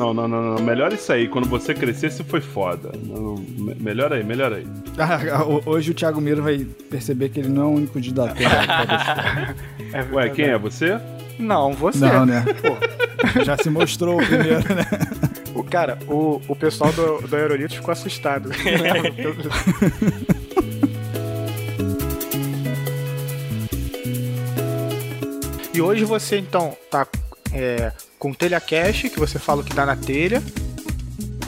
Não, não, não, não. Melhor isso aí. Quando você crescer, se foi foda. Não, me- melhor aí, melhor aí. Ah, Hoje o Thiago Miro vai perceber que ele não é o único de da Terra. É Ué, quem é você? Não, você. Não, né? Pô, Já se mostrou o primeiro, né? o, cara, o, o pessoal do, do Aerolito ficou assustado. e hoje você, então, tá é, com o TelhaCast, que você fala o que dá na telha.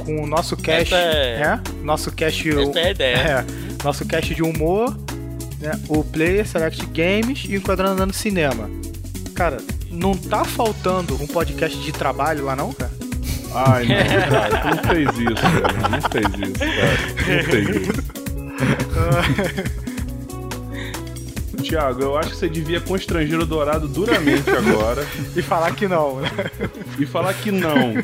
Com o nosso. Essa é- Nosso cast. Essa é a ideia. É, nosso cast de humor, né, o Player Select Games e o Enquadrando no Cinema. Cara, não tá faltando um podcast de trabalho lá não, cara? Ai, não, cara. Tu não fez isso, cara. Não fez isso, cara. Não fez isso. Tiago, eu acho que você devia constranger o Dourado duramente agora E falar que não, né? e falar que não.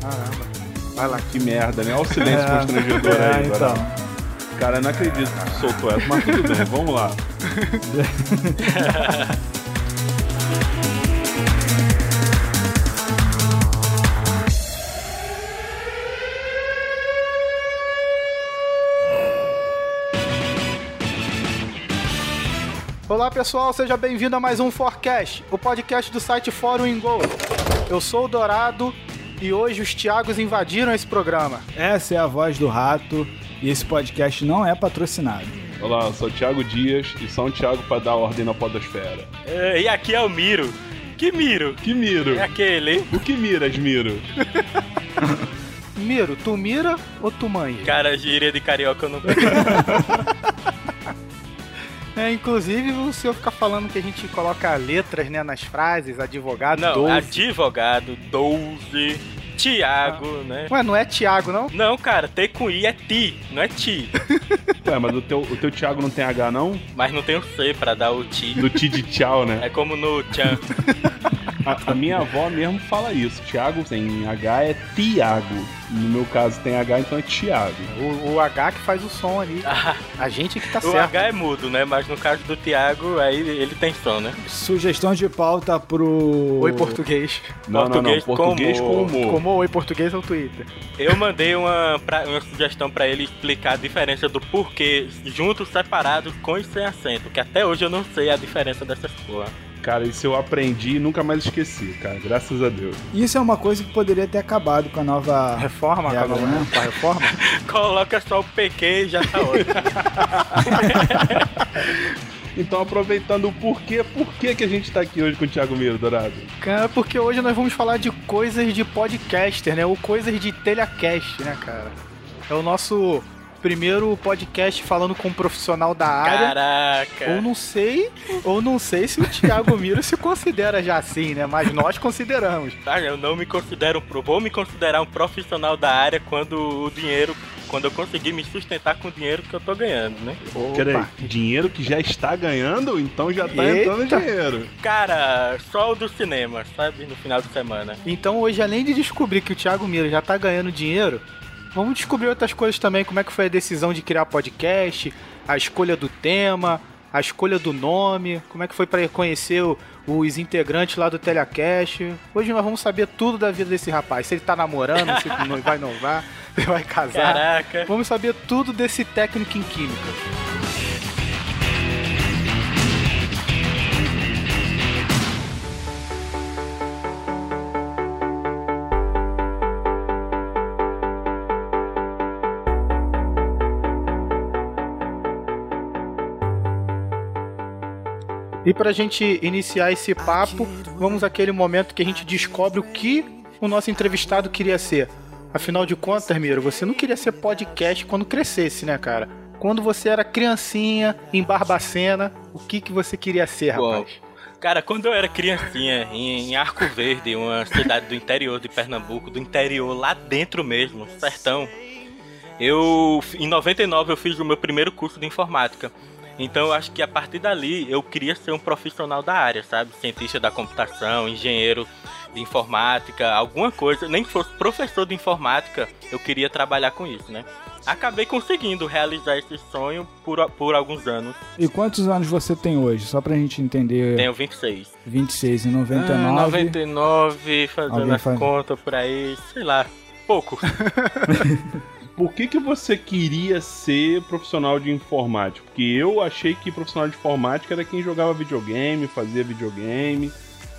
Caramba. Vai lá. Que merda, né? Olha o silêncio constrangedor É, aí, então. Dourado. Cara, eu não acredito que soltou essa, mas tudo bem, vamos lá. Olá pessoal, seja bem-vindo a mais um Forecast, o podcast do site Fórum em Go. Eu sou o Dourado e hoje os Thiagos invadiram esse programa. Essa é a voz do rato e esse podcast não é patrocinado. Olá, eu sou o Thiago Dias e só um Thiago pra dar ordem na podosfera. É, E aqui é o Miro. Que Miro? Que miro? É aquele. O que miras, Miro? Miro, tu mira ou tu manja? Cara, gíria de carioca eu não É, inclusive o senhor fica falando que a gente coloca letras né, nas frases, advogado, Não, 12. advogado, 12, Tiago, né? Ué, não é Thiago, não? Não, cara, T com I é ti, não é ti. Ué, mas o teu, o teu Thiago não tem H, não? Mas não tem o C pra dar o ti. Do Ti de tchau, né? É como no Chan. A, a minha avó mesmo fala isso. Thiago tem H é Tiago. No meu caso tem H, então é Thiago. O, o H que faz o som ali. A gente que tá O certo. H é mudo, né? Mas no caso do Tiago, aí ele tem som, né? Sugestão de pauta pro. Oi, português. Não, não, não. Português Português com humor. humor. Como oi português é o Twitter. Eu mandei uma, pra- uma sugestão pra ele explicar a diferença do porquê juntos, separados, com e sem acento. Que até hoje eu não sei a diferença dessas porra. Cara, isso eu aprendi e nunca mais esqueci, cara. Graças a Deus. Isso é uma coisa que poderia ter acabado com a nova. Reforma, Regra, acabou, né? né? Com a reforma. Coloca só o PQ e já tá ótimo. Então, aproveitando o porquê, por que que a gente tá aqui hoje com o Thiago Miro, Dourado? Cara, porque hoje nós vamos falar de coisas de podcaster, né? Ou coisas de telecast, né, cara? É o nosso primeiro podcast falando com um profissional da área. Caraca. Ou não sei, ou não sei se o Thiago Miro se considera já assim, né? Mas nós consideramos. Ah, eu não me considero, um pro- vou me considerar um profissional da área quando o dinheiro, quando eu conseguir me sustentar com o dinheiro que eu tô ganhando, né? Peraí, dinheiro que já está ganhando, então já tá Eita. entrando dinheiro. Cara, só o do cinema, sabe? No final de semana. Então hoje, além de descobrir que o Thiago Miro já tá ganhando dinheiro, vamos descobrir outras coisas também, como é que foi a decisão de criar podcast, a escolha do tema, a escolha do nome, como é que foi para conhecer o- os integrantes lá do Telecast. Hoje nós vamos saber tudo da vida desse rapaz, se ele tá namorando, se não vai noivar, se vai casar. Caraca. Vamos saber tudo desse técnico em química. E pra gente iniciar esse papo, vamos àquele momento que a gente descobre o que o nosso entrevistado queria ser. Afinal de contas, Miro, você não queria ser podcast quando crescesse, né, cara? Quando você era criancinha, em Barbacena, o que, que você queria ser, Uau. rapaz? Cara, quando eu era criancinha, em em Arco Verde, uma cidade do interior de Pernambuco, do interior lá dentro mesmo, sertão, eu, em 99, eu fiz o meu primeiro curso de informática. Então eu acho que a partir dali eu queria ser um profissional da área, sabe? Cientista da computação, engenheiro de informática, alguma coisa, nem que fosse professor de informática, eu queria trabalhar com isso, né? Acabei conseguindo realizar esse sonho por, por alguns anos. E quantos anos você tem hoje? Só pra gente entender. Tenho 26. 26 e 99. Ah, 99, fazendo Alguém as faz- contas por aí, sei lá, pouco. Por que, que você queria ser profissional de informática? Porque eu achei que profissional de informática era quem jogava videogame, fazia videogame.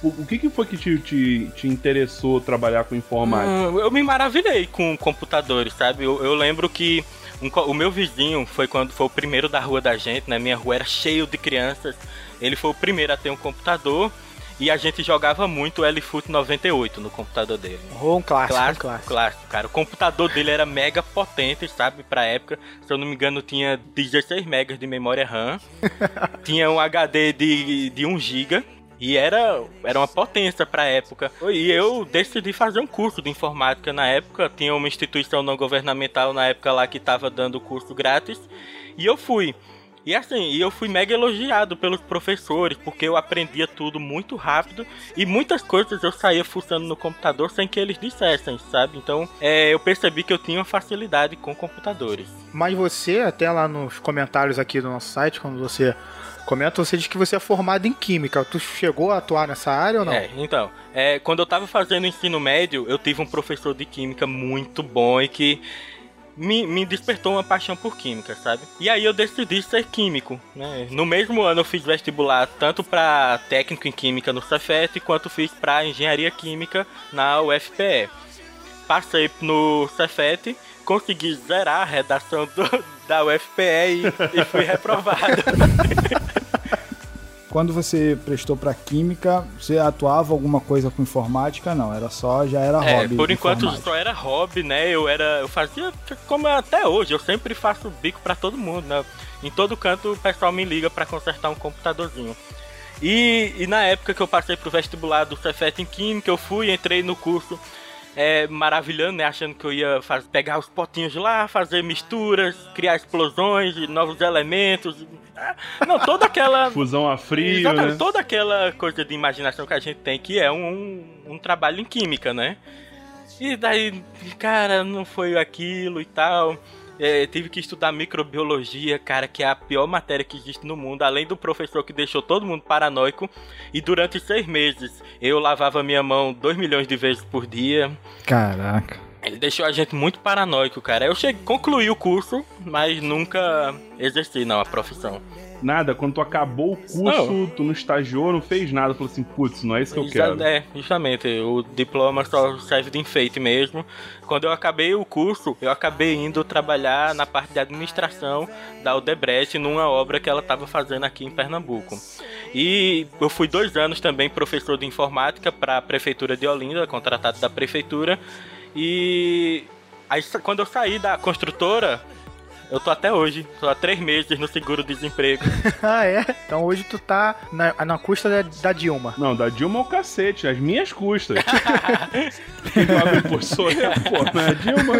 O, que, que foi que te, te, te interessou trabalhar com informática? Hum, eu me maravilhei com computadores, sabe? Eu, eu lembro que um o meu vizinho foi quando foi o primeiro da rua da gente, né? Minha rua era cheio de crianças. Ele foi o primeiro a ter um computador e a gente jogava muito o LFoot 98 no computador dele. Oh, um clássico, um Clássico, clássico. clássico, cara. O computador dele era mega potente, sabe? Pra época, se eu não me engano, tinha 16 megas de memória RAM. tinha um HD de, de 1 GB. E era, era uma potência pra época. E eu decidi fazer um curso de informática na época. Tinha uma instituição não governamental na época lá que tava dando curso grátis. E eu fui. E assim, eu fui mega elogiado pelos professores, porque eu aprendia tudo muito rápido e muitas coisas eu saía fuçando no computador sem que eles dissessem, sabe? Então é, eu percebi que eu tinha uma facilidade com computadores. Mas você, até lá nos comentários aqui do nosso site, quando você comenta, você diz que você é formado em Química. Tu chegou a atuar nessa área ou não? É, então, é, quando eu tava fazendo ensino médio, eu tive um professor de química muito bom e que me, me despertou uma paixão por química, sabe? E aí eu decidi ser químico, né? No mesmo ano eu fiz vestibular tanto para técnico em química no Cefet quanto fiz para engenharia química na UFPE. Passei no Cefet, consegui zerar a redação do- da UFPE e, e fui reprovado. Quando você prestou pra Química, você atuava alguma coisa com informática? Não, era só, já era É, hobby. por enquanto só era hobby, né? Eu era, eu fazia como até hoje, eu sempre faço bico pra todo mundo, né? Em todo canto o pessoal me liga pra consertar um computadorzinho. E, e na época que eu passei pro vestibular do Cefet em Química, eu fui, entrei no curso é, maravilhando, né? Achando que eu ia faz- pegar os potinhos lá, fazer misturas, criar explosões, novos elementos. Ah, Não, toda aquela. Fusão a frio, Exatamente, né? toda aquela coisa de imaginação que a gente tem, que é um, um trabalho em química, né? E daí, cara, não foi aquilo e tal. É, tive que estudar microbiologia, cara, que é a pior matéria que existe no mundo, além do professor que deixou todo mundo paranoico. E durante seis meses eu lavava minha mão 2 milhões de vezes por dia. Caraca. Ele deixou a gente muito paranoico, cara. Eu cheguei, concluí o curso, mas nunca exerci, não, a profissão. Nada, quando tu acabou o curso, Não. tu não estagiou, não fez nada. Falou assim, putz, não é isso que eu Exa- quero. É, justamente. O diploma só serve de enfeite mesmo. Quando eu acabei o curso, eu acabei indo trabalhar na parte de administração da Odebrecht numa obra que ela estava fazendo aqui em Pernambuco. E eu fui dois anos também professor de informática para a prefeitura de Olinda, contratado da prefeitura. E aí quando eu saí da construtora, eu tô até hoje, tô há três meses no seguro-desemprego. ah, é? Então hoje tu tá na, na custa da, da Dilma. Não, da Dilma é o cacete, às minhas custas. Quem paga imposto sou eu, pô, é a Dilma.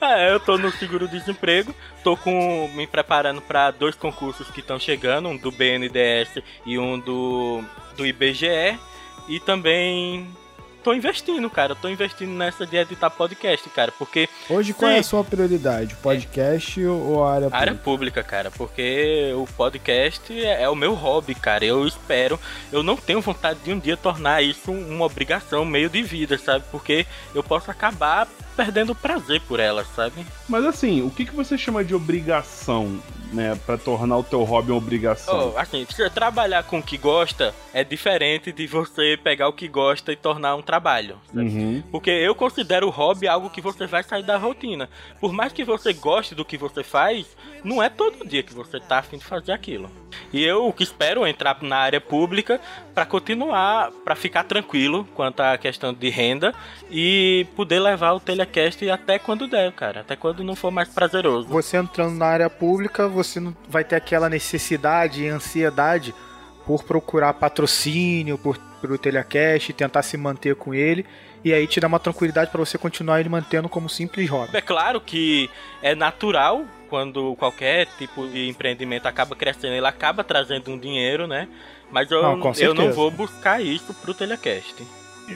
Ah, eu tô no seguro-desemprego, tô com me preparando para dois concursos que estão chegando, um do BNDES e um do, do IBGE, e também tô investindo, cara, eu tô investindo nessa de editar podcast, cara, porque Hoje qual é a sua prioridade? Podcast ou a área a área pública? pública, cara, porque o podcast é, é o meu hobby, cara, eu espero, eu não tenho vontade de um dia tornar isso uma obrigação, um meio de vida, sabe, porque eu posso acabar perdendo o prazer por ela, sabe? Mas assim, o que, que você chama de obrigação, né? Pra tornar o teu hobby uma obrigação? Oh, assim, trabalhar com o que gosta é diferente de você pegar o que gosta e tornar um trabalho. sabe? Uhum. Porque eu considero o hobby algo que você vai sair da rotina. Por mais que você goste do que você faz, não é todo dia que você tá afim de fazer aquilo. E eu que espero entrar na área pública para continuar, para ficar tranquilo quanto à questão de renda e poder levar o telecast até quando der, cara, até quando não for mais prazeroso. Você entrando na área pública, você não vai ter aquela necessidade e ansiedade por procurar patrocínio, por pro telecast, tentar se manter com ele, e aí te dá uma tranquilidade para você continuar ele mantendo como simples hobby. É claro que é natural quando qualquer tipo de empreendimento acaba crescendo, ele acaba trazendo um dinheiro, né? Mas eu, Não, eu não vou buscar isso pro telecast.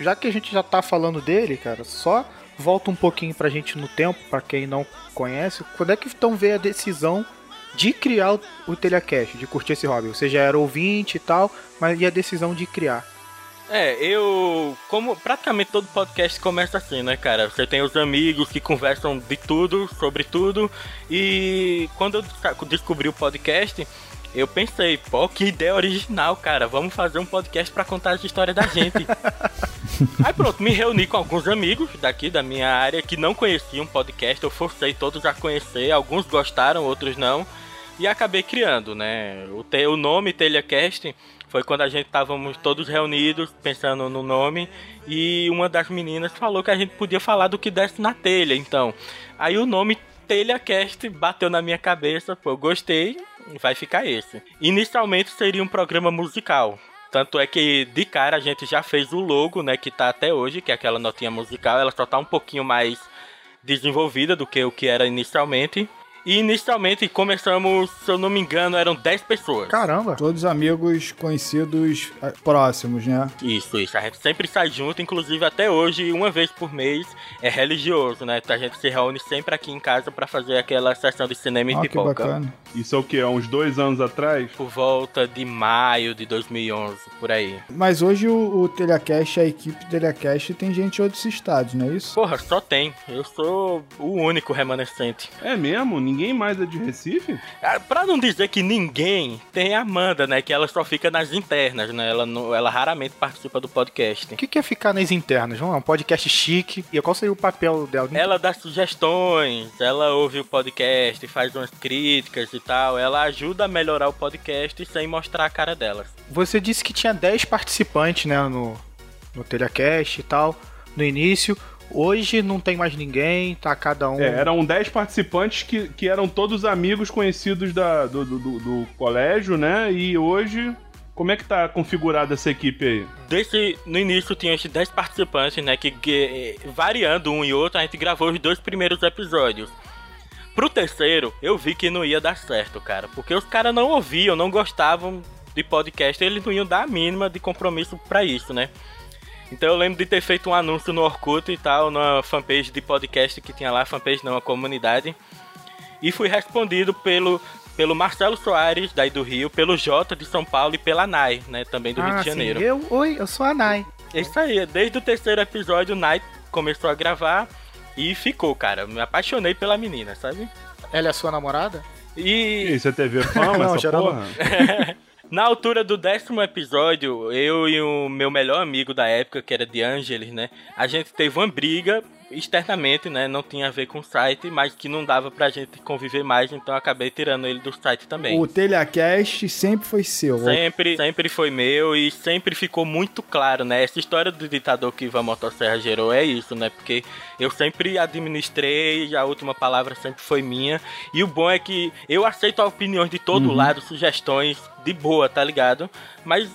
Já que a gente já tá falando dele, cara, só volta um pouquinho pra gente no tempo, para quem não conhece, quando é que então veio a decisão de criar o, o Telecast, de curtir esse hobby? Você já era ouvinte e tal, mas e a decisão de criar? É, eu. Como praticamente todo podcast começa assim, né, cara? Você tem os amigos que conversam de tudo, sobre tudo. E quando eu descobri o podcast, eu pensei, pô, que ideia original, cara. Vamos fazer um podcast para contar as histórias da gente. Aí pronto, me reuni com alguns amigos daqui da minha área que não conheciam podcast. Eu forcei todos a conhecer. Alguns gostaram, outros não. E acabei criando, né? O, te, o nome Telecast foi quando a gente estávamos todos reunidos pensando no nome e uma das meninas falou que a gente podia falar do que desse na telha, então. Aí o nome TelhaCast bateu na minha cabeça, pô, gostei, vai ficar esse. Inicialmente seria um programa musical. Tanto é que de cara a gente já fez o logo, né, que tá até hoje, que é aquela notinha musical, ela só tá um pouquinho mais desenvolvida do que o que era inicialmente. E inicialmente começamos, se eu não me engano, eram 10 pessoas. Caramba! Todos amigos conhecidos eh, próximos, né? Isso, isso. A gente sempre sai junto, inclusive até hoje, uma vez por mês, é religioso, né? A gente se reúne sempre aqui em casa para fazer aquela sessão de cinema e ah, pipoca. Que bacana. Isso é o que? Há uns dois anos atrás? Por volta de maio de 2011, por aí. Mas hoje o, o Telecast, a equipe Telecast, tem gente de outros estados, não é isso? Porra, só tem. Eu sou o único remanescente. É mesmo? Ninguém ninguém mais é de Recife? Ah, pra não dizer que ninguém, tem a Amanda, né? Que ela só fica nas internas, né? Ela, não, ela raramente participa do podcast. O que, que é ficar nas internas? Vamos lá, um podcast chique. E qual seria o papel dela? Ela dá sugestões, ela ouve o podcast, faz umas críticas e tal. Ela ajuda a melhorar o podcast sem mostrar a cara dela. Você disse que tinha 10 participantes, né? No, no Telecast e tal, no início. Hoje não tem mais ninguém, tá cada um. É, eram 10 participantes que, que eram todos amigos conhecidos da, do, do, do, colégio, né? E hoje. Como é que tá configurada essa equipe aí? Desde no início tinha esses 10 participantes, né? Que, que variando um e outro, a gente gravou os dois primeiros episódios. Pro terceiro, eu vi que não ia dar certo, cara. Porque os caras não ouviam, não gostavam de podcast, eles não iam dar a mínima de compromisso para isso, né? Então eu lembro de ter feito um anúncio no Orkut e tal, na fanpage de podcast que tinha lá, fanpage não, a comunidade. E fui respondido pelo, pelo Marcelo Soares, daí do Rio, pelo Jota de São Paulo e pela Nai, né, também do ah, Rio de Janeiro. Sim. Eu, oi, eu sou a Nai. É isso aí, desde o terceiro episódio, o Nai começou a gravar e ficou, cara. Me apaixonei pela menina, sabe? Ela é a sua namorada? E. Isso é TV Fama, não, essa porra? Na altura do décimo episódio, eu e o meu melhor amigo da época, que era de Angeles, né? A gente teve uma briga externamente, né? Não tinha a ver com o site, mas que não dava pra gente conviver mais, então acabei tirando ele do site também. O Telecast sempre foi seu. Sempre, sempre foi meu e sempre ficou muito claro, né? Essa história do ditador que Ivan Motosserra gerou é isso, né? Porque eu sempre administrei, a última palavra sempre foi minha. E o bom é que eu aceito opiniões de todo uhum. lado, sugestões de boa, tá ligado? Mas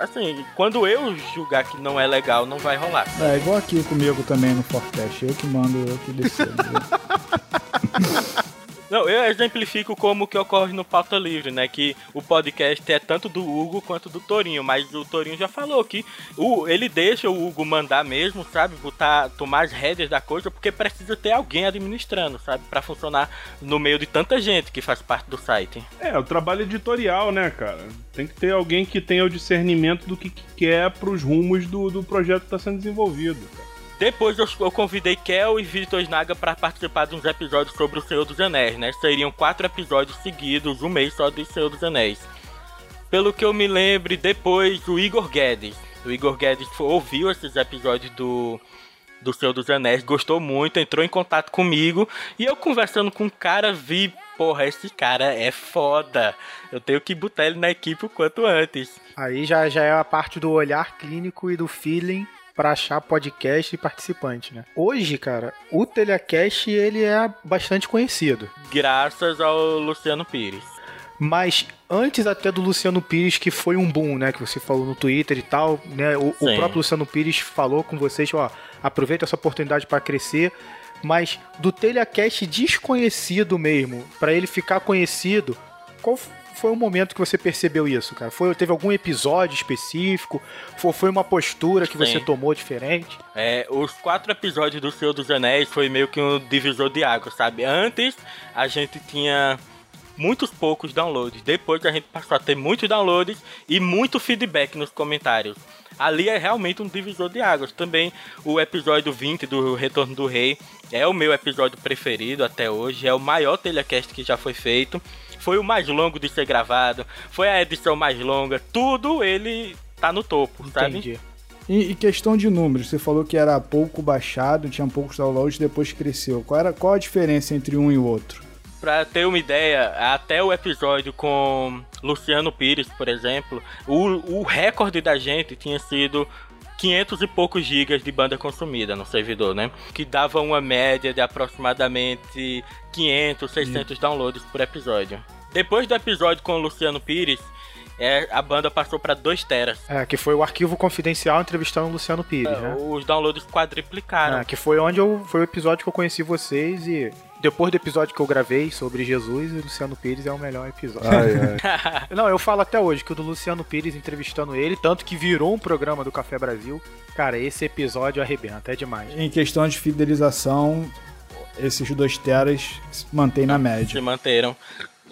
assim, quando eu julgar que não é legal, não vai rolar. É, igual aqui comigo também no Forecast. Eu que mando, eu que decido. Não, eu exemplifico como que ocorre no Pauta Livre, né? Que o podcast é tanto do Hugo quanto do Torinho, mas o Torinho já falou que o, ele deixa o Hugo mandar mesmo, sabe? Botar, tomar as rédeas da coisa, porque precisa ter alguém administrando, sabe? para funcionar no meio de tanta gente que faz parte do site. É, o trabalho editorial, né, cara? Tem que ter alguém que tenha o discernimento do que, que quer pros rumos do, do projeto que tá sendo desenvolvido, cara. Depois eu, eu convidei Kel e Vitor Snaga para participar de uns episódios sobre o Senhor dos Anéis, né? Seriam quatro episódios seguidos, um mês só do Senhor dos Anéis. Pelo que eu me lembre, depois o Igor Guedes. O Igor Guedes ouviu esses episódios do, do Senhor dos Anéis, gostou muito, entrou em contato comigo e eu conversando com o cara vi, porra, esse cara é foda. Eu tenho que botar ele na equipe o quanto antes. Aí já, já é a parte do olhar clínico e do feeling para achar podcast e participante, né? Hoje, cara, o Telecast ele é bastante conhecido. Graças ao Luciano Pires. Mas antes até do Luciano Pires, que foi um boom, né? Que você falou no Twitter e tal, né? O, o próprio Luciano Pires falou com vocês, ó, aproveita essa oportunidade para crescer. Mas do Telecast desconhecido mesmo, para ele ficar conhecido, qual foi o momento que você percebeu isso, cara? Foi, teve algum episódio específico? Foi, foi uma postura que Sim. você tomou diferente? É, os quatro episódios do Senhor dos Anéis foi meio que um divisor de água, sabe? Antes a gente tinha muitos poucos downloads. Depois a gente passou a ter muitos downloads e muito feedback nos comentários. Ali é realmente um divisor de águas. Também o episódio 20 do Retorno do Rei é o meu episódio preferido até hoje. É o maior telecast que já foi feito. Foi o mais longo de ser gravado. Foi a edição mais longa. Tudo ele tá no topo, Entendi. sabe? E, e, questão de números, você falou que era pouco baixado, tinha poucos downloads, depois cresceu. Qual, era, qual a diferença entre um e o outro? Pra ter uma ideia, até o episódio com Luciano Pires, por exemplo, o, o recorde da gente tinha sido 500 e poucos gigas de banda consumida no servidor, né? Que dava uma média de aproximadamente 500, 600 hum. downloads por episódio. Depois do episódio com o Luciano Pires, é, a banda passou para 2 teras. É, que foi o arquivo confidencial entrevistando o Luciano Pires, é, né? Os downloads quadriplicaram. É, que foi onde eu, foi o episódio que eu conheci vocês e depois do episódio que eu gravei sobre Jesus, o Luciano Pires é o melhor episódio. Ai, ai. Não, eu falo até hoje que o do Luciano Pires entrevistando ele, tanto que virou um programa do Café Brasil. Cara, esse episódio arrebenta, é demais. Em questão de fidelização, esses dois teras se mantêm na média. Se manteram.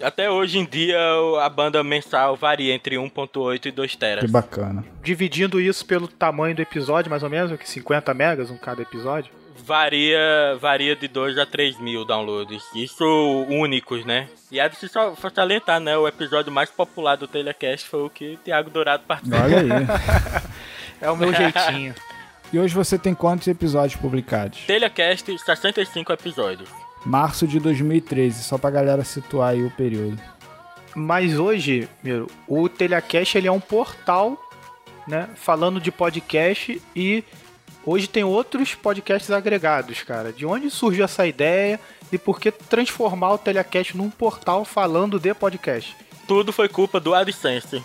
Até hoje em dia a banda mensal varia entre 1.8 e 2 teras. Que bacana. Dividindo isso pelo tamanho do episódio, mais ou menos, que 50 megas um cada episódio varia, varia de 2 a 3 mil downloads. Isso únicos, né? E é de só salientar, né? O episódio mais popular do Telecast foi o que o Thiago Dourado participou. Olha aí. é o meu jeitinho. E hoje você tem quantos episódios publicados? Telecast, 65 episódios. Março de 2013, só pra galera situar aí o período. Mas hoje, meu, o Telecast ele é um portal, né, falando de podcast e Hoje tem outros podcasts agregados, cara. De onde surgiu essa ideia e por que transformar o Telecast num portal falando de podcast? Tudo foi culpa do AdSense.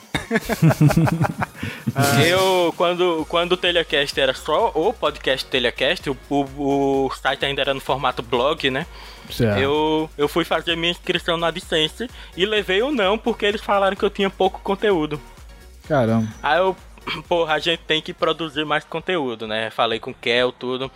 ah. Eu, quando, quando o Telecast era só o podcast Telecast, o, o, o site ainda era no formato blog, né? Eu, eu fui fazer minha inscrição no AdSense e levei o não porque eles falaram que eu tinha pouco conteúdo. Caramba. Aí eu porra, a gente tem que produzir mais conteúdo, né? Falei com o Kel, tudo.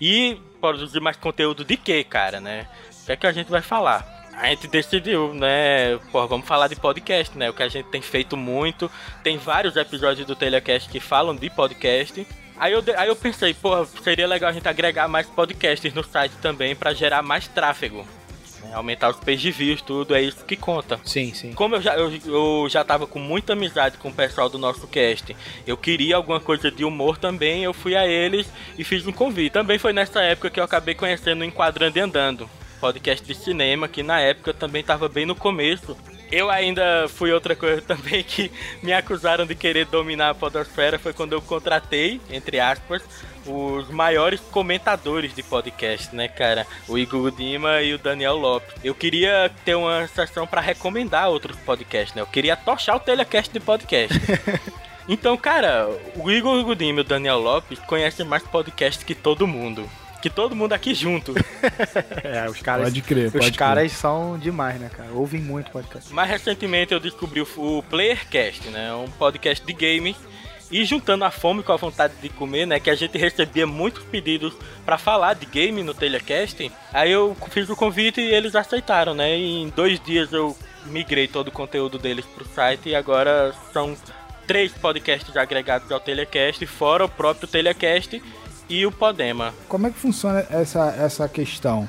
E produzir mais conteúdo de quê, cara, né? O que é que a gente vai falar? A gente decidiu, né? Porra, vamos falar de podcast, né? O que a gente tem feito muito. Tem vários episódios do Telecast que falam de podcast. Aí eu, aí eu pensei, pô, seria legal a gente agregar mais podcasts no site também para gerar mais tráfego. Né? Aumentar os page views, tudo, é isso que conta. Sim, sim. Como eu já, eu, eu já tava com muita amizade com o pessoal do nosso cast, eu queria alguma coisa de humor também, eu fui a eles e fiz um convite. Também foi nessa época que eu acabei conhecendo o Enquadrando e Andando, podcast de cinema, que na época também tava bem no começo. Eu ainda fui outra coisa também que me acusaram de querer dominar a podosfera, foi quando eu contratei, entre aspas, os maiores comentadores de podcast, né, cara? O Igor Dima e o Daniel Lopes. Eu queria ter uma sessão para recomendar outros podcasts, né? Eu queria tochar o telecast de podcast. então, cara, o Igor Gudima e o Daniel Lopes conhecem mais podcasts que todo mundo que todo mundo aqui junto. é, os caras. Pode crer, Os caras são demais, né, cara? Ouvem muito podcast. Mais recentemente eu descobri o Playercast, né? Um podcast de games e juntando a fome com a vontade de comer, né? Que a gente recebia muitos pedidos para falar de game no Telecast. Aí eu fiz o convite e eles aceitaram, né? E em dois dias eu migrei todo o conteúdo deles pro site e agora são três podcasts agregados ao Telecast, fora o próprio Telecast e o Podema. Como é que funciona essa, essa questão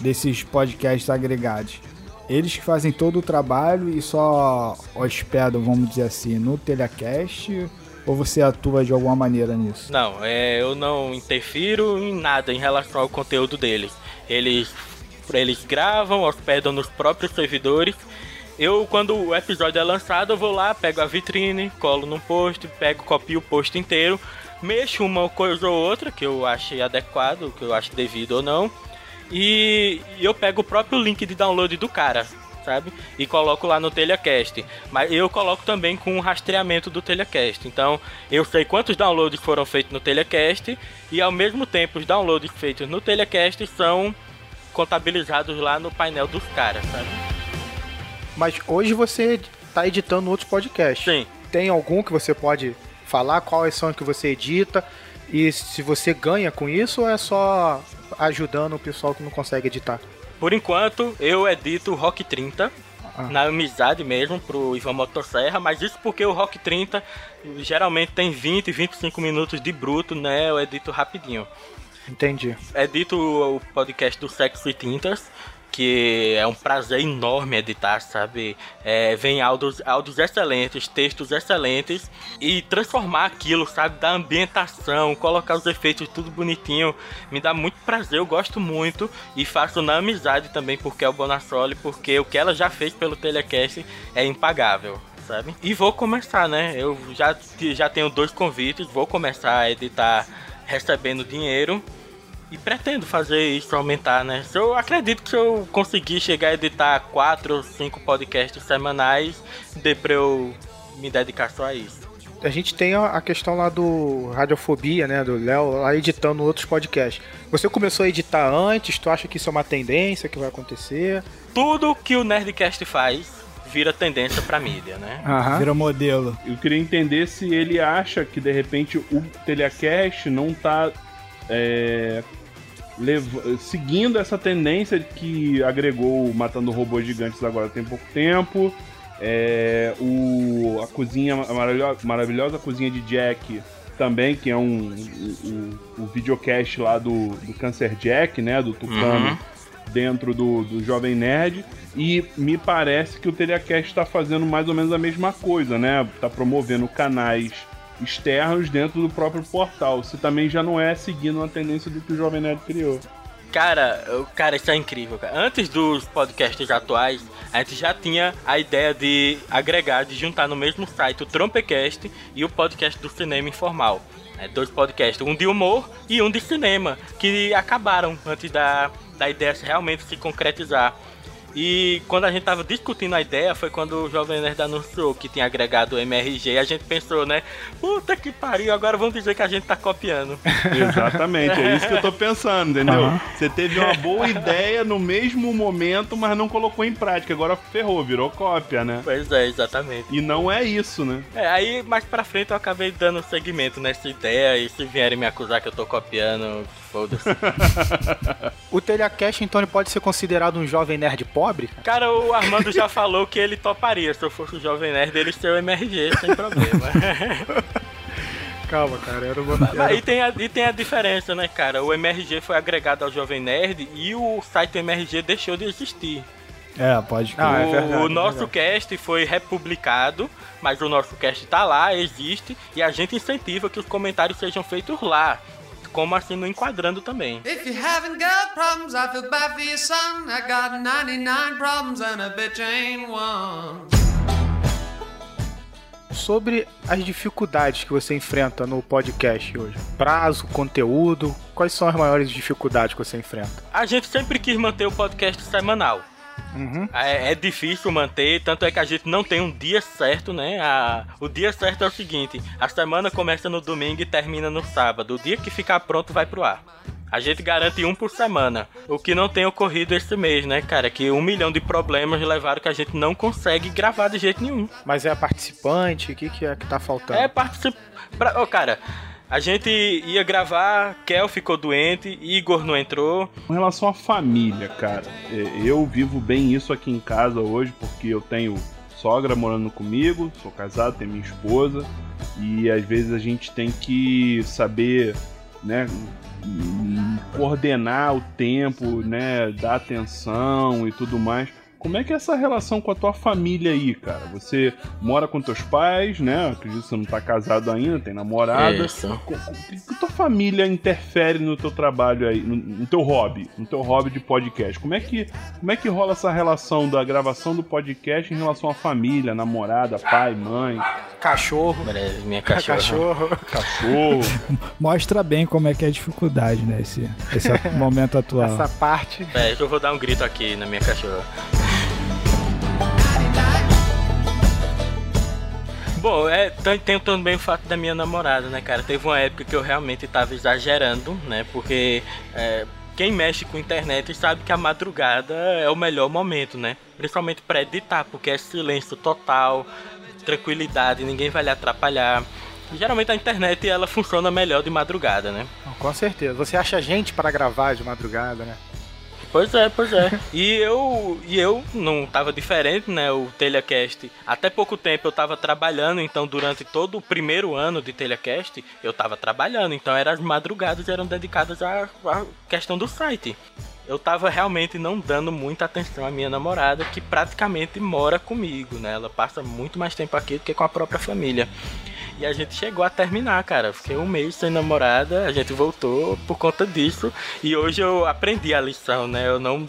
desses podcasts agregados? Eles que fazem todo o trabalho e só hospedam, vamos dizer assim, no Telecast ou você atua de alguma maneira nisso? Não, é, eu não interfiro em nada em relação ao conteúdo deles. Eles, eles gravam, hospedam nos próprios servidores. Eu, quando o episódio é lançado, eu vou lá, pego a vitrine, colo num post, pego, copio o post inteiro, mexo uma coisa ou outra que eu achei adequado, que eu acho devido ou não, e eu pego o próprio link de download do cara sabe? E coloco lá no Telecast. Mas eu coloco também com um rastreamento do Telecast. Então, eu sei quantos downloads foram feitos no Telecast e ao mesmo tempo os downloads feitos no Telecast são contabilizados lá no painel dos caras, sabe? Mas hoje você tá editando outros podcasts. Sim. Tem algum que você pode falar quais são que você edita e se você ganha com isso ou é só ajudando o pessoal que não consegue editar? Por enquanto, eu edito o Rock 30, Ah. na amizade mesmo, pro Ivan Motosserra, mas isso porque o Rock 30 geralmente tem 20, 25 minutos de bruto, né? Eu edito rapidinho. Entendi. Edito o podcast do Sexo e Tintas, que é um prazer enorme editar, sabe? É, vem áudios, áudios excelentes, textos excelentes e transformar aquilo, sabe? Da ambientação, colocar os efeitos tudo bonitinho, me dá muito prazer, eu gosto muito e faço na amizade também porque é o Bonassoli, porque o que ela já fez pelo Telecast é impagável. Sabe? E vou começar, né? Eu já, já tenho dois convites, vou começar a editar recebendo dinheiro e pretendo fazer isso aumentar, né? Se eu acredito que se eu conseguir chegar a editar quatro ou cinco podcasts semanais, dê pra eu me dedicar só a isso. A gente tem a a questão lá do Radiofobia, né? Do Léo lá editando outros podcasts. Você começou a editar antes? Tu acha que isso é uma tendência que vai acontecer? Tudo que o Nerdcast faz vira tendência pra mídia, né? Aham. Vira modelo. Eu queria entender se ele acha que de repente o Telecast não tá é, lev- seguindo essa tendência que agregou Matando Robôs Gigantes agora tem pouco tempo. É, o, a cozinha, a maravilhosa, maravilhosa cozinha de Jack também, que é um, o, o, o videocast lá do, do Cancer Jack, né? Do Tucano Uhum. dentro do, do Jovem Nerd. E me parece que o Telecast está fazendo mais ou menos a mesma coisa, né? Tá promovendo canais externos dentro do próprio portal. Se também já não é seguindo uma tendência do que o Jovem Nerd criou. Cara, eu- cara, isso é incrível, cara. Antes dos podcasts atuais, a gente já tinha a ideia de agregar, de juntar no mesmo site o Trompecast e o podcast do Cinema Informal. É, dois podcasts, um de humor e um de cinema, que acabaram antes da, da ideia realmente se concretizar. E quando a gente tava discutindo a ideia, foi quando o Jovem Nerd anunciou que tinha agregado o MRG e a gente pensou, né? Puta que pariu, agora vamos dizer que a gente tá copiando. Exatamente, é isso que eu tô pensando, entendeu? Aham. Você teve uma boa ideia no mesmo momento, mas não colocou em prática. Agora ferrou, virou cópia, né? pois é, exatamente. E não é isso, né? É, aí mais pra frente eu acabei dando segmento nessa ideia e se vierem me acusar que eu tô copiando, foda-se. O Telecast, então, ele pode ser considerado um jovem nerd pobre? Cara, o Armando já falou que ele toparia se eu fosse o Jovem Nerd ele ser o MRG sem problema. Calma, cara, era uma... Mas, e, tem a, e tem a diferença, né, cara? O MRG foi agregado ao Jovem Nerd e o site MRG deixou de existir. É, pode crer. Ah, é o, verdade, o é nosso verdade. cast foi republicado, mas o nosso cast tá lá, existe, e a gente incentiva que os comentários sejam feitos lá. Como assim no enquadrando também. If you haven't got problems, I feel bad for your son. I got 99 problems and a bitch ain't one. Sobre as dificuldades que você enfrenta no podcast hoje. Prazo, conteúdo, quais são as maiores dificuldades que você enfrenta? A gente sempre quis manter o podcast semanal. Uhum. É, é difícil manter, tanto é que a gente não tem um dia certo, né? A- o dia certo é o seguinte: a semana começa no domingo e termina no sábado. O dia que ficar pronto vai pro ar. A gente garante um por semana. O que não tem ocorrido esse mês, né, cara? Que um milhão de problemas levaram que a gente não consegue gravar de jeito nenhum. Mas é participante? O que, que é que tá faltando? É participar. Ô, cara, a gente ia gravar, Kel ficou doente, Igor não entrou. Com relação à família, cara, eu vivo bem isso aqui em casa hoje, porque eu tenho sogra morando comigo, sou casado, tenho minha esposa, e às vezes a gente tem que saber, né, coordenar o tempo, né, dar atenção e tudo mais. Como é que é essa relação com a tua família aí, cara? Você mora com teus pais, né? Acredito que você não tá casado ainda, tem namorada. Isso. O que tua família interfere no teu trabalho aí, no, no teu hobby, no teu hobby de podcast? Como é que como é que rola essa relação da gravação do podcast em relação à família, namorada, pai, mãe, Cachorro. Minha cachorra. Cachorro. cachorro? Mostra bem como é que é a dificuldade, né? Esse, esse momento atual. Essa parte. É, eu vou dar um grito aqui na minha cachorra. Bom, é, tem, tem também o fato da minha namorada, né, cara? Teve uma época que eu realmente tava exagerando, né? Porque é, quem mexe com internet sabe que a madrugada é o melhor momento, né? Principalmente para editar, porque é silêncio total, tranquilidade, ninguém vai lhe atrapalhar. Geralmente a internet ela funciona melhor de madrugada, né? Com certeza. Você acha gente para gravar de madrugada, né? Pois é, pois é. E eu, e eu não tava diferente, né? O Telecast. Até pouco tempo eu tava trabalhando, então durante todo o primeiro ano de Telecast eu tava trabalhando. Então eram as madrugadas eram dedicadas à, à questão do site. Eu tava realmente não dando muita atenção à minha namorada, que praticamente mora comigo, né? Ela passa muito mais tempo aqui do que com a própria família. E a gente chegou a terminar, cara. Fiquei um mês sem namorada, a gente voltou por conta disso. E hoje eu aprendi a lição, né? Eu não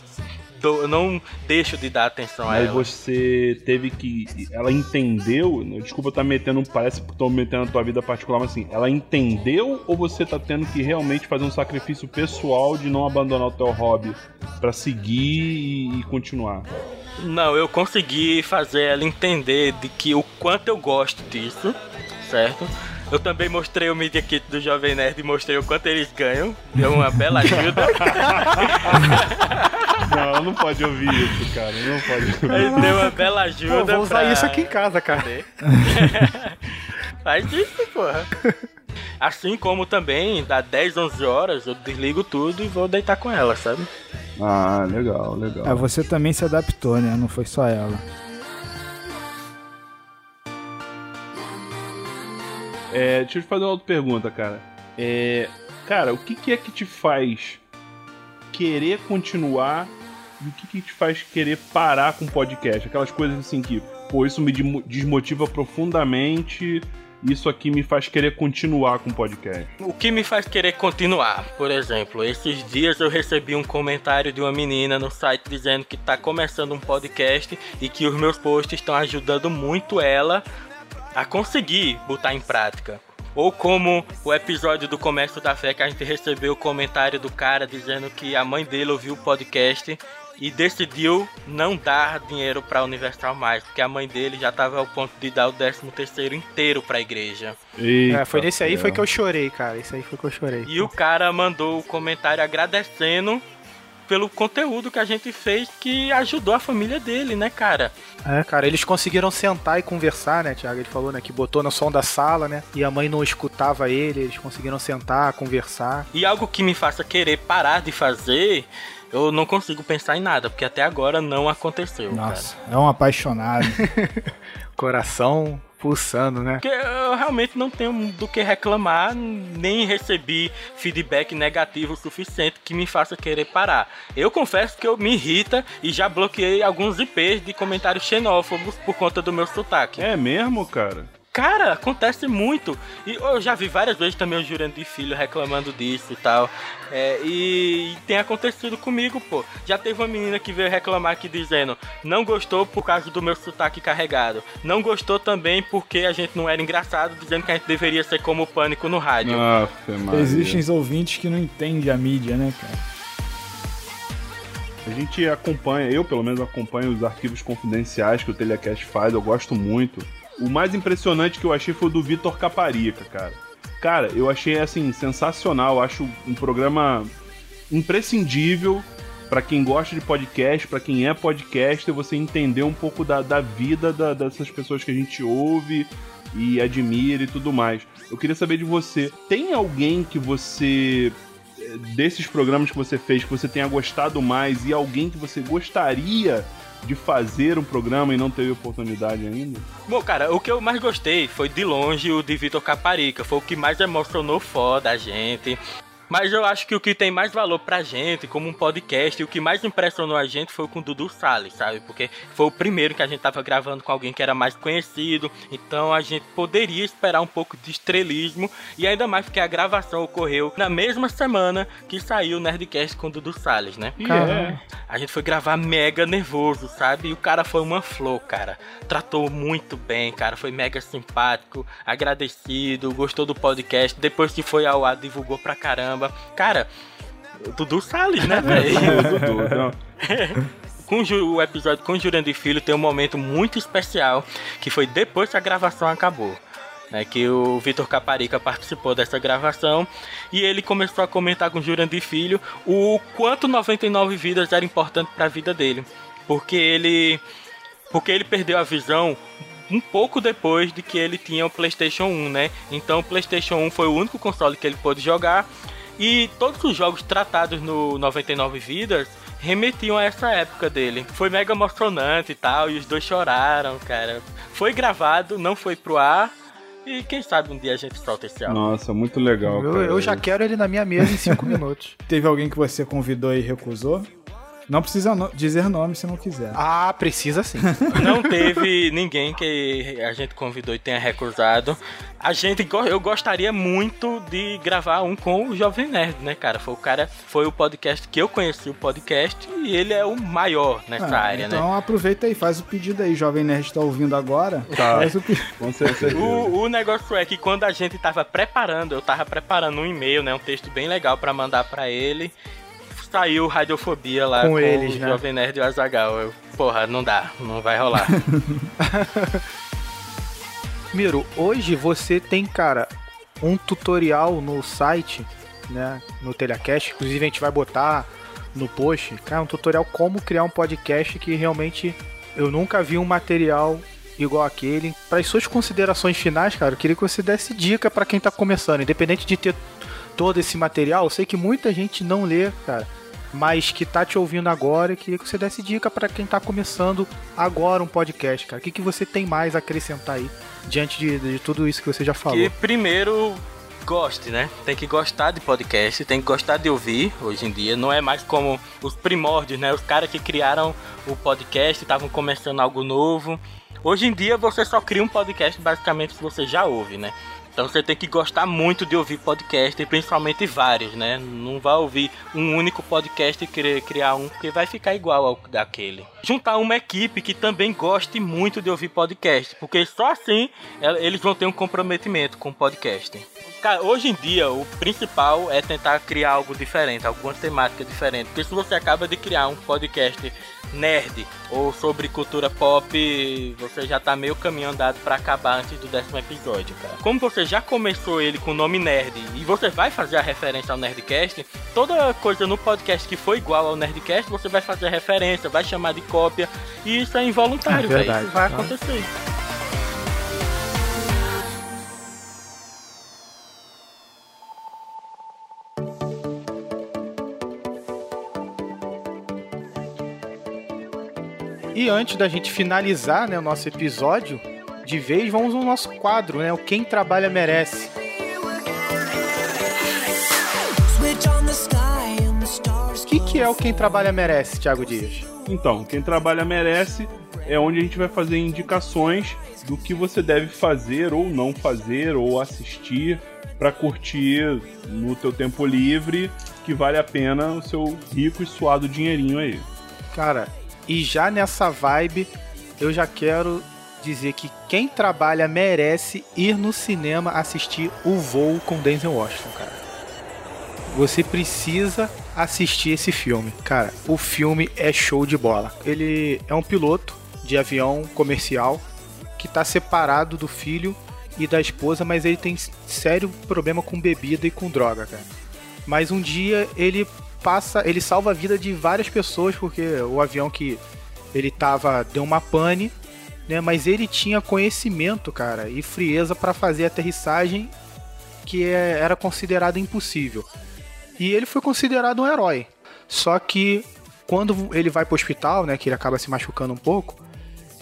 eu não deixo de dar atenção a Mas ela. você teve que. Ela entendeu. Desculpa eu estar metendo. Parece que tô metendo na tua vida particular, mas assim, ela entendeu ou você tá tendo que realmente fazer um sacrifício pessoal de não abandonar o teu hobby pra seguir e, e continuar? Não, eu consegui fazer ela entender de que o quanto eu gosto disso, certo? Eu também mostrei o Media Kit do Jovem Nerd e mostrei o quanto eles ganham. Deu uma bela ajuda. Não, não pode ouvir isso, cara. Não pode. Aí deu uma bela ajuda. Pô, vou usar pra- isso aqui em casa, cara. Faz isso, porra. Assim como também, dá 10, 11 horas, eu desligo tudo e vou deitar com ela, sabe? Ah, legal, legal. É, você também se adaptou, né? Não foi só ela. É, deixa eu te fazer uma outra pergunta, cara. É, cara, o que, que é que te faz querer continuar e o que, que te faz querer parar com o podcast? Aquelas coisas assim que, pô, isso me desmotiva profundamente, isso aqui me faz querer continuar com o podcast. O que me faz querer continuar? Por exemplo, esses dias eu recebi um comentário de uma menina no site dizendo que tá começando um podcast e que os meus posts estão ajudando muito ela a conseguir botar em prática. Ou como o episódio do Comércio da Fé que a gente recebeu o comentário do cara dizendo que a mãe dele ouviu o podcast e decidiu não dar dinheiro pra Universal mais, porque a mãe dele já tava ao ponto de dar o 13 terceiro inteiro pra igreja. É, foi nesse aí foi que eu chorei, cara. Esse aí foi que eu chorei. E o cara mandou o comentário agradecendo pelo conteúdo que a gente fez que ajudou a família dele, né, cara? É, cara, eles conseguiram sentar e conversar, né, Thiago? Ele falou, né, que botou no som da sala, né? E a mãe não escutava ele, eles conseguiram sentar, conversar. E algo que me faça querer parar de fazer, eu não consigo pensar em nada, porque até agora não aconteceu, Nossa, é um apaixonado. Coração pulsando, né? Porque eu realmente não tenho do que reclamar, nem recebi feedback negativo o suficiente que me faça querer parar. Eu confesso que eu me irrita e já bloqueei alguns IPs de comentários xenófobos por conta do meu sotaque. É mesmo, cara? Cara, acontece muito. E eu já vi várias vezes também o Jurandir Filho reclamando disso e tal. É, e, e tem acontecido comigo, pô. Já teve uma menina que veio reclamar aqui dizendo: não gostou por causa do meu sotaque carregado. Não gostou também porque a gente não era engraçado, dizendo que a gente deveria ser como o pânico no rádio. Maria. Existem os ouvintes que não entendem a mídia, né, cara? A gente acompanha, eu pelo menos acompanho os arquivos confidenciais que o Telecast faz, eu gosto muito. O mais impressionante que eu achei foi o do Vitor Caparica, cara. Cara, eu achei assim sensacional, acho um programa imprescindível pra quem gosta de podcast, pra quem é podcaster, você entender um pouco da, da vida da- dessas pessoas que a gente ouve e admira e tudo mais. Eu queria saber de você, tem alguém que você eh, desses programas que você fez que você tenha gostado mais e alguém que você gostaria de fazer um programa e não teve oportunidade ainda? Bom, cara, o que eu mais gostei foi de longe o de Vitor Caparica. Foi o que mais emocionou foda a gente. Mas eu acho que o que tem mais valor pra gente, como um podcast, e o que mais impressionou a gente foi com o Dudu Salles, sabe? Porque foi o primeiro que a gente tava gravando com alguém que era mais conhecido. Então a gente poderia esperar um pouco de estrelismo. E ainda mais porque a gravação ocorreu na mesma semana que saiu o Nerdcast com o Dudu Salles, né? Caramba. é. A gente foi gravar mega nervoso, sabe? E o cara foi uma flor, cara. Tratou muito bem, cara. Foi mega simpático, agradecido, gostou do podcast. Depois que foi ao ar, divulgou pra caramba. Cara, o Dudu Salles, né, velho? o Dudu, não. com o episódio com o Jurandir Filho tem um momento muito especial que foi depois que a gravação acabou. né, que o Vitor Caparica participou dessa gravação e ele começou a comentar com o Jurandir Filho o quanto 99 vidas era importante para a vida dele, porque ele porque ele perdeu a visão um pouco depois de que ele tinha o PlayStation 1, né? Então o PlayStation 1 foi o único console que ele pôde jogar e todos os jogos tratados no 99 vidas remetiam a essa época dele. Foi mega emocionante e tal, e os dois choraram, cara. Foi gravado, não foi pro ar. E quem sabe um dia a gente solta esse álbum. Nossa, muito legal. Eu, cara. eu já quero ele na minha mesa em 5 minutos. Teve alguém que você convidou e recusou? Não precisa no- dizer nome se não quiser. Ah, precisa sim. Não teve ninguém que a gente convidou e tenha recusado. A gente, eu gostaria muito de gravar um com o Jovem Nerd, né, cara? Foi o cara, foi o podcast que eu conheci o podcast e ele é o maior nessa Ah, área, né? então aproveita aí, faz o pedido aí. Jovem Nerd tá ouvindo agora. Tá. Faz o pedido. Com certeza. O, o negócio é que quando a gente tava preparando, eu tava preparando um e-mail, né, um texto bem legal pra mandar pra ele. Saiu Radiofobia lá Com com, eles, o né? Jovem Nerd e o Azagal. Eu, porra, não dá, não vai rolar. Miro, hoje você tem, cara, um tutorial no site, né, no Telecast, inclusive a gente vai botar no post, cara, um tutorial como criar um podcast que realmente eu nunca vi um material igual aquele. Para as suas considerações finais, cara, eu queria que você desse dica para quem tá começando, independente de ter todo esse material, eu sei que muita gente não lê, cara, mas que tá te ouvindo agora, eu queria que você desse dica para quem tá começando agora um podcast, cara. O que, que você tem mais a acrescentar aí diante de, de tudo isso que você já falou? Que primeiro goste, né? Tem que gostar de podcast, tem que gostar de ouvir hoje em dia. Não é mais como os primórdios, né? Os caras que criaram o podcast estavam começando algo novo. Hoje em dia você só cria um podcast basicamente se você já ouve, né? Então você tem que gostar muito de ouvir podcast, e principalmente vários, né? Não vai ouvir um único podcast e querer criar um, porque vai ficar igual ao daquele. Juntar uma equipe que também goste muito de ouvir podcast, porque só assim el- eles vão ter um comprometimento com o podcast. Cara, hoje em dia o principal é tentar criar algo diferente, alguma temática diferente. Porque se você acaba de criar um podcast nerd ou sobre cultura pop, você já tá meio caminho andado pra acabar antes do décimo episódio, cara. Como você já começou ele com o nome nerd e você vai fazer a referência ao Nerdcast, toda coisa no podcast que for igual ao Nerdcast, você vai fazer referência, vai chamar de cópia, e isso é involuntário, É velho. Isso vai acontecer. E antes da gente finalizar né, o nosso episódio, de vez vamos ao nosso quadro, né? O Quem Trabalha Merece. O que, que é o Quem Trabalha Merece, Thiago Dias? Então, quem trabalha merece é onde a gente vai fazer indicações do que você deve fazer ou não fazer ou assistir para curtir no teu tempo livre, que vale a pena o seu rico e suado dinheirinho aí. Cara, e já nessa vibe, eu já quero dizer que quem trabalha merece ir no cinema assistir O Voo com Denzel Washington, cara. Você precisa assistir esse filme. Cara, o filme é show de bola. Ele é um piloto de avião comercial que tá separado do filho e da esposa, mas ele tem sério problema com bebida e com droga, cara. Mas um dia ele passa, ele salva a vida de várias pessoas porque o avião que ele tava deu uma pane, né? Mas ele tinha conhecimento, cara, e frieza para fazer a aterrissagem que é- era considerada impossível. E ele foi considerado um herói. Só que quando ele vai pro hospital, né, que ele acaba se machucando um pouco,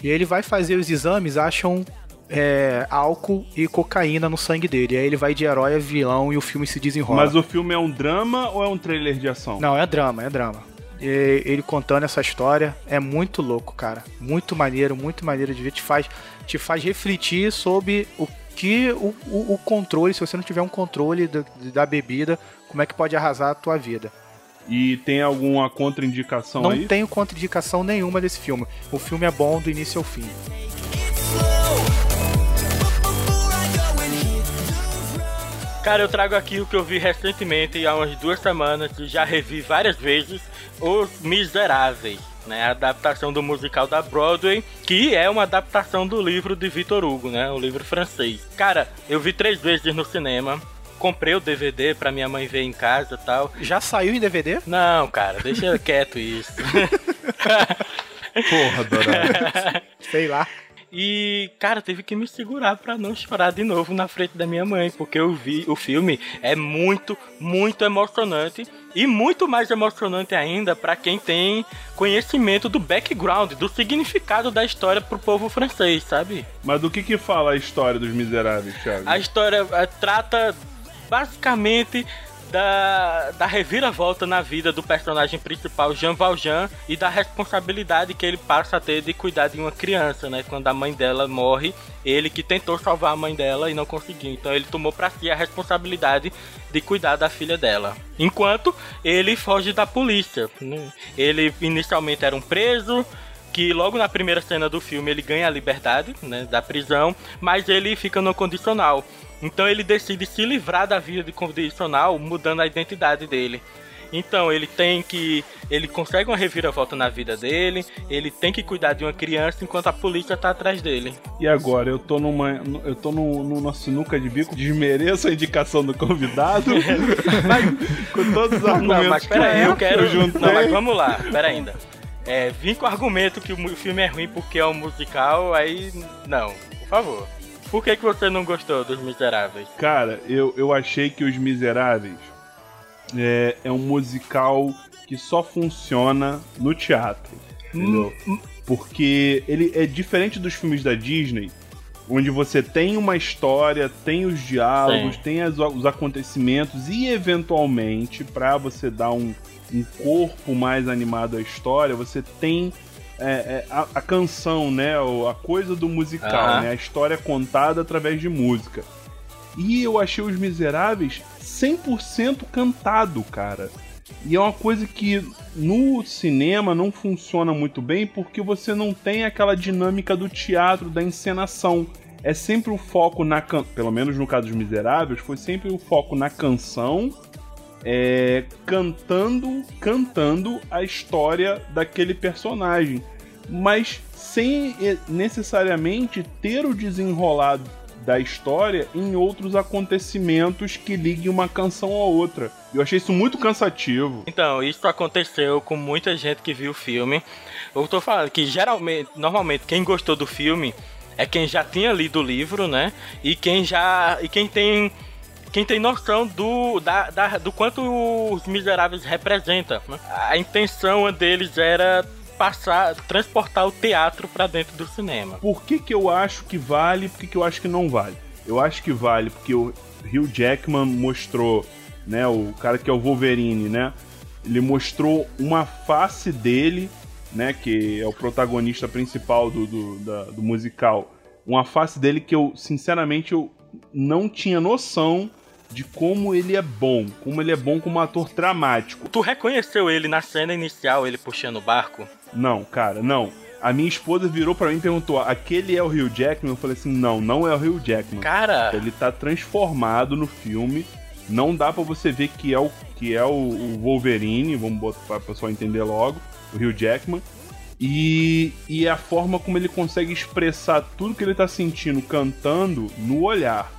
e ele vai fazer os exames, acham é, álcool e cocaína no sangue dele. E aí ele vai de herói a vilão e o filme se desenrola. Mas o filme é um drama ou é um trailer de ação? Não, é drama, é drama. E ele contando essa história é muito louco, cara. Muito maneiro, muito maneiro de ver. Te faz, te faz refletir sobre o que o, o, o controle, se você não tiver um controle da, da bebida, como é que pode arrasar a tua vida. E tem alguma contraindicação não aí? tenho contraindicação nenhuma desse filme. O filme é bom do início ao fim. Cara, eu trago aqui o que eu vi recentemente, há umas duas semanas, e já revi várias vezes, Os Miseráveis. né? A adaptação do musical da Broadway, que é uma adaptação do livro de Victor Hugo, né? O livro francês. Cara, eu vi três vezes no cinema. Comprei o DVD pra minha mãe ver em casa e tal. Já saiu em DVD? Não, cara, deixa quieto isso. Porra, Dourado. Sei lá. E, cara, teve que me segurar pra não chorar de novo na frente da minha mãe, porque eu vi o filme é muito, muito emocionante e muito mais emocionante ainda pra quem tem conhecimento do background, do significado da história pro povo francês, sabe? Mas do que que fala a história dos miseráveis, Thiago? A história eh, trata basicamente da, da reviravolta na vida do personagem principal, Jean Valjean, e da responsabilidade que ele passa a ter de cuidar de uma criança, né? Quando a mãe dela morre, ele que tentou salvar a mãe dela e não conseguiu. Então ele tomou para si a responsabilidade de cuidar da filha dela. Enquanto ele foge da polícia. Ele inicialmente era um preso, que logo na primeira cena do filme ele ganha a liberdade né, da prisão, mas ele fica no condicional. Então ele decide se livrar da vida de condicional, mudando a identidade dele. Então ele tem que. Ele consegue uma reviravolta na vida dele, ele tem que cuidar de uma criança enquanto a polícia tá atrás dele. E agora, eu tô numa. Eu tô no, numa sinuca de bico, desmereço a indicação do convidado. mas, com todos os argumentos Não, mas peraí, eu quero. eu juntei. Não, mas vamos lá, pera ainda. É, vim com o argumento que o filme é ruim porque é um musical, aí. Não, por favor. Por que, que você não gostou dos Miseráveis? Cara, eu, eu achei que Os Miseráveis é, é um musical que só funciona no teatro. Entendeu? Porque ele é diferente dos filmes da Disney, onde você tem uma história, tem os diálogos, Sim. tem as- os acontecimentos e eventualmente, pra você dar um, um corpo mais animado à história, você tem é, é, a, a canção, né? A coisa do musical, Aham. né? A história contada através de música. E eu achei Os Miseráveis 100% cantado, cara. E é uma coisa que no cinema não funciona muito bem porque você não tem aquela dinâmica do teatro, da encenação. É sempre o foco na can... pelo menos no caso dos Miseráveis, foi sempre o foco na canção, é, cantando, cantando a história daquele personagem, mas sem eh, necessariamente ter o desenrolar da história em outros acontecimentos que liguem uma canção a outra. Eu achei isso muito cansativo. Então, isso aconteceu com muita gente que viu o filme. Eu tô falando que geralmente, normalmente, quem gostou do filme é quem já tinha lido o livro, né? E quem já. E quem tem. Quem tem noção do, da, da- do quanto os miseráveis representam. né? A intenção deles era passar, transportar o teatro pra dentro do cinema. Por que, que eu acho que vale por que, que eu acho que não vale? Eu acho que vale porque o Hugh Jackman mostrou, né, o cara que é o Wolverine, né? Ele mostrou uma face dele, né, que é o protagonista principal do, do, da- do musical. Uma face dele que eu, sinceramente, eu não tinha noção de como ele é bom, como ele é bom como ator dramático. Tu reconheceu ele na cena inicial, ele puxando o barco? Não, cara, não. A minha esposa virou pra mim e perguntou: aquele é o Hugh Jackman? Eu falei assim: não, não é o Hugh Jackman. Cara, Ele tá transformado no filme. Não dá pra você ver que é o que é o, o Wolverine, vamos botar pra pessoal entender logo, o Hugh Jackman. E, e a forma como ele consegue expressar tudo que ele tá sentindo cantando no olhar.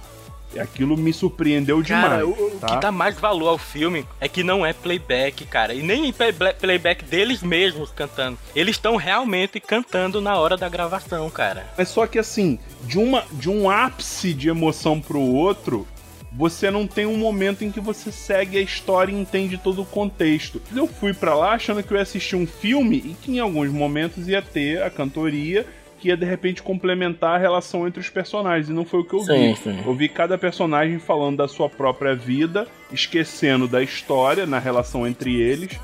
Aquilo me surpreendeu Cara, demais. o, o tá? que dá mais valor ao filme é que não é playback, cara. E nem play- playback deles mesmos cantando. Eles estão realmente cantando na hora da gravação, cara. Mas só que assim, de, uma, de um ápice de emoção pro outro, você não tem um momento em que você segue a história e entende todo o contexto. Eu fui pra lá achando que eu ia assistir um filme e que em alguns momentos ia ter a cantoria que ia de repente complementar a relação entre os personagens. E não foi o que eu Sim, vi. sim. Eu vi cada personagem falando da sua própria vida, esquecendo da história na relação entre eles.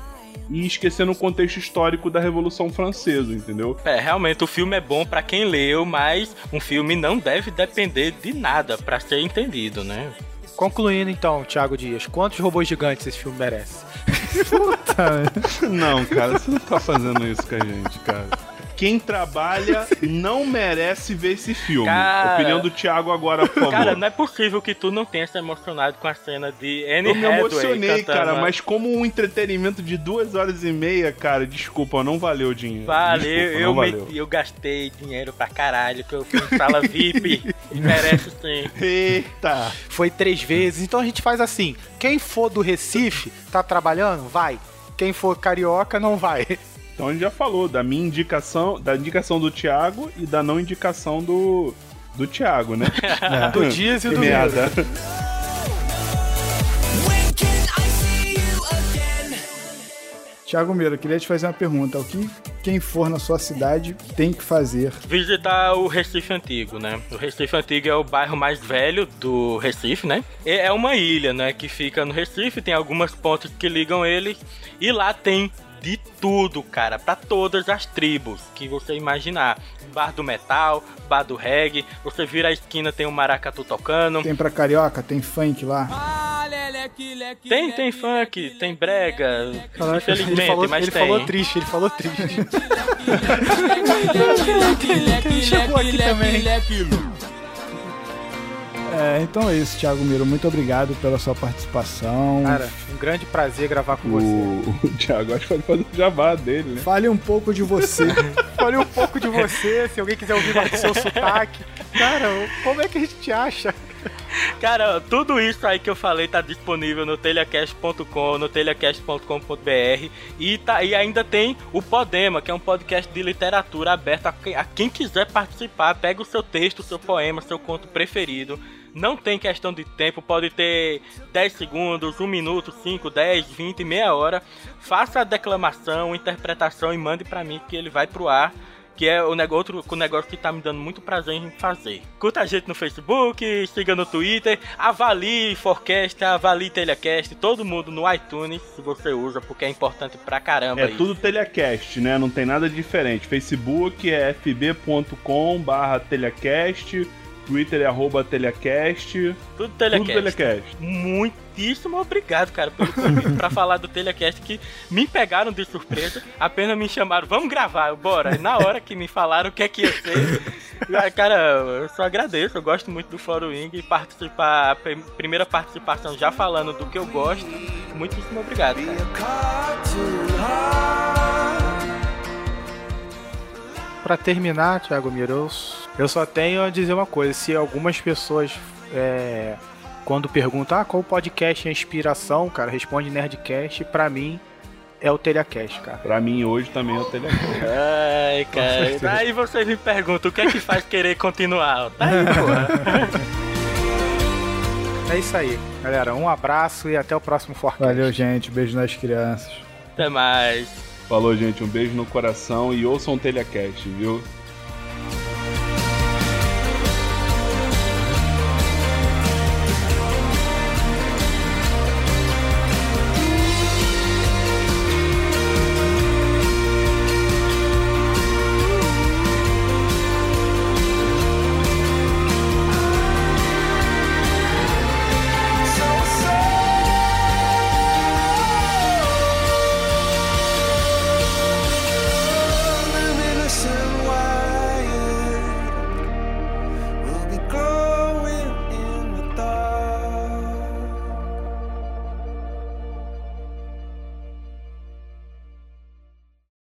E esquecendo o contexto histórico da Revolução Francesa, entendeu? É, realmente o filme é bom pra quem leu, mas um filme não deve depender de nada pra ser entendido, né? Concluindo então, Thiago Dias, quantos robôs gigantes esse filme merece? Não, cara, você não tá fazendo isso com a gente, cara. Quem trabalha não merece ver esse filme. Cara- Opinião do Thiago agora, por favor. Cara, não é possível que tu não tenha se emocionado com a cena de Anne Eu me emocionei, cantando cara, mas como um entretenimento de duas horas e meia, cara, desculpa, não valeu o dinheiro. Vale, Desculpa, eu, não me- valeu. eu gastei dinheiro pra caralho, que eu fui em sala VIP e merece sim. Eita! Foi três vezes. Então a gente faz assim: quem for do Recife, tá trabalhando? Vai. Quem for carioca, não vai. Então a gente já falou da minha indicação, da indicação do Thiago e da não indicação do, do Thiago, né? Do Dias e do? Thiago Miro, eu queria te fazer uma pergunta. O que quem for na sua cidade tem que fazer? Visitar o Recife Antigo, né? O Recife Antigo é o bairro mais velho do Recife, né? É uma ilha, né? Que fica no Recife, tem algumas pontes que ligam ele. E lá tem de tudo, cara, pra todas as tribos que você imaginar. Bar do metal, bar do reggae, você vira a esquina, tem um maracatu tocando. Tem pra carioca? Tem funk lá? Tem, tem funk, tem brega, Caraca, ele infelizmente, falou, mas ele tem. falou triste, ele falou triste. Chegou aqui também. É, então é isso, Thiago Miro. Muito obrigado pela sua participação. Cara, um grande prazer gravar com você. O, o Thiago acho que pode fazer o jabá dele, né? Fale um pouco de você. Falei um pouco de você, se alguém quiser ouvir mais do seu sotaque. Cara, como é que a gente te acha? Cara, tudo isso aí que eu falei tá disponível no telecast.com, no telecast.com.br e, tá, e ainda tem o Podema, que é um podcast de literatura aberto a, a quem quiser participar. Pega o seu texto, seu poema, seu conto preferido. Não tem questão de tempo, pode ter 10 segundos, 1 minuto, 5, 10, 20, meia hora. Faça a declamação, interpretação e mande pra mim que ele vai pro ar. Que é o negócio, outro negócio que tá me dando muito prazer em fazer. Curta a gente no Facebook, siga no Twitter, avalie Forecast, avalie Telecast, todo mundo no iTunes, se você usa, porque é importante pra caramba É isso. tudo telecast, né? Não tem nada de diferente. Facebook é fb.com barra telecast, Twitter é arroba telecast, Tudo tudo Telecast. telecast. Muitíssimo obrigado, cara, pelo convite pra falar do Telecast que me pegaram de surpresa, apenas me chamaram, vamos gravar, bora. E na hora que me falaram o que é que ia ser, cara, eu só agradeço, eu gosto muito do Fórum Wing e participar, a prim- primeira participação já falando do que eu gosto, muitíssimo obrigado, cara. Pra terminar, Thiago Miro, eu só tenho a dizer uma coisa. Se algumas pessoas, é, quando perguntam ah, qual podcast é a inspiração, cara, responde Nerdcast. Pra mim, é o Telecast, cara. Pra mim hoje também é o telecast. Ai, cara, aí vocês me perguntam o que é que faz querer continuar, tá aí, porra. É isso aí, galera. Um abraço e até o próximo Forecast. Valeu, gente. Beijo nas crianças. Até mais. Falou, gente. Um beijo no coração e ouçam o telecast, viu?